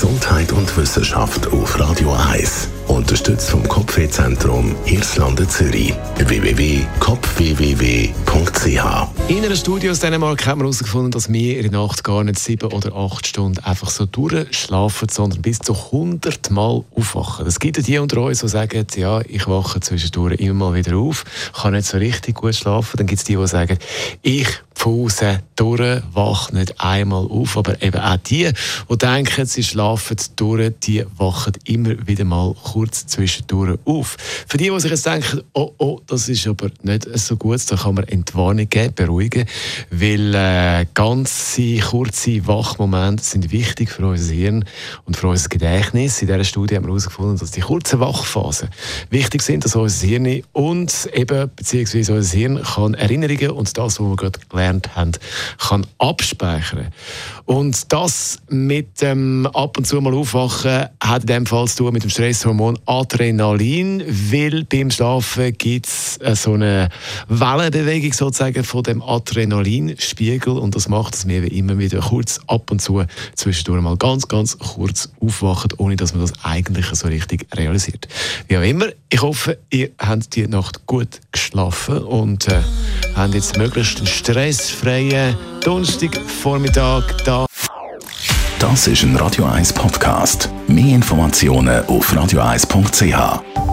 Gesundheit und Wissenschaft auf Radio 1. Unterstützt vom Kopfwehzentrum Irlande Zürich. www.kopfwww.ch In einer Studie aus Dänemark haben wir herausgefunden, dass wir in der Nacht gar nicht sieben oder acht Stunden einfach so durchschlafen, sondern bis zu 100 Mal aufwachen. Es gibt die unter uns, die sagen, ja, ich wache zwischendurch immer mal wieder auf, kann nicht so richtig gut schlafen. Dann gibt es die, die sagen, ich Pause durch, wacht nicht einmal auf. Aber eben auch die, die denken, sie schlafen durch, die wachen immer wieder mal kurz zwischendurch auf. Für die, die sich jetzt denken, oh, oh, das ist aber nicht so gut, da kann man Entwarnung geben, beruhigen, weil äh, ganze kurze Wachmomente sind wichtig für unser Hirn und für unser Gedächtnis. In dieser Studie haben wir herausgefunden, dass die kurzen Wachphasen wichtig sind, dass unser Hirn und eben, beziehungsweise unser Hirn kann Erinnerungen und das, was wir gerade gelernt gelernt haben, kann abspeichern. Und das mit dem ab und zu mal aufwachen hat in dem Fall zu tun mit dem Stresshormon Adrenalin, weil beim Schlafen gibt es äh, so eine Wellenbewegung sozusagen von dem Adrenalinspiegel und das macht, dass wir immer wieder kurz ab und zu zwischendurch mal ganz, ganz kurz aufwachen, ohne dass man das eigentlich so richtig realisiert. Wie auch immer, ich hoffe, ihr habt die Nacht gut geschlafen und äh, habt jetzt möglichst einen stressfreien Donnerstagvormittag da. Das ist ein Radio 1 Podcast. Mehr Informationen auf radio1.ch.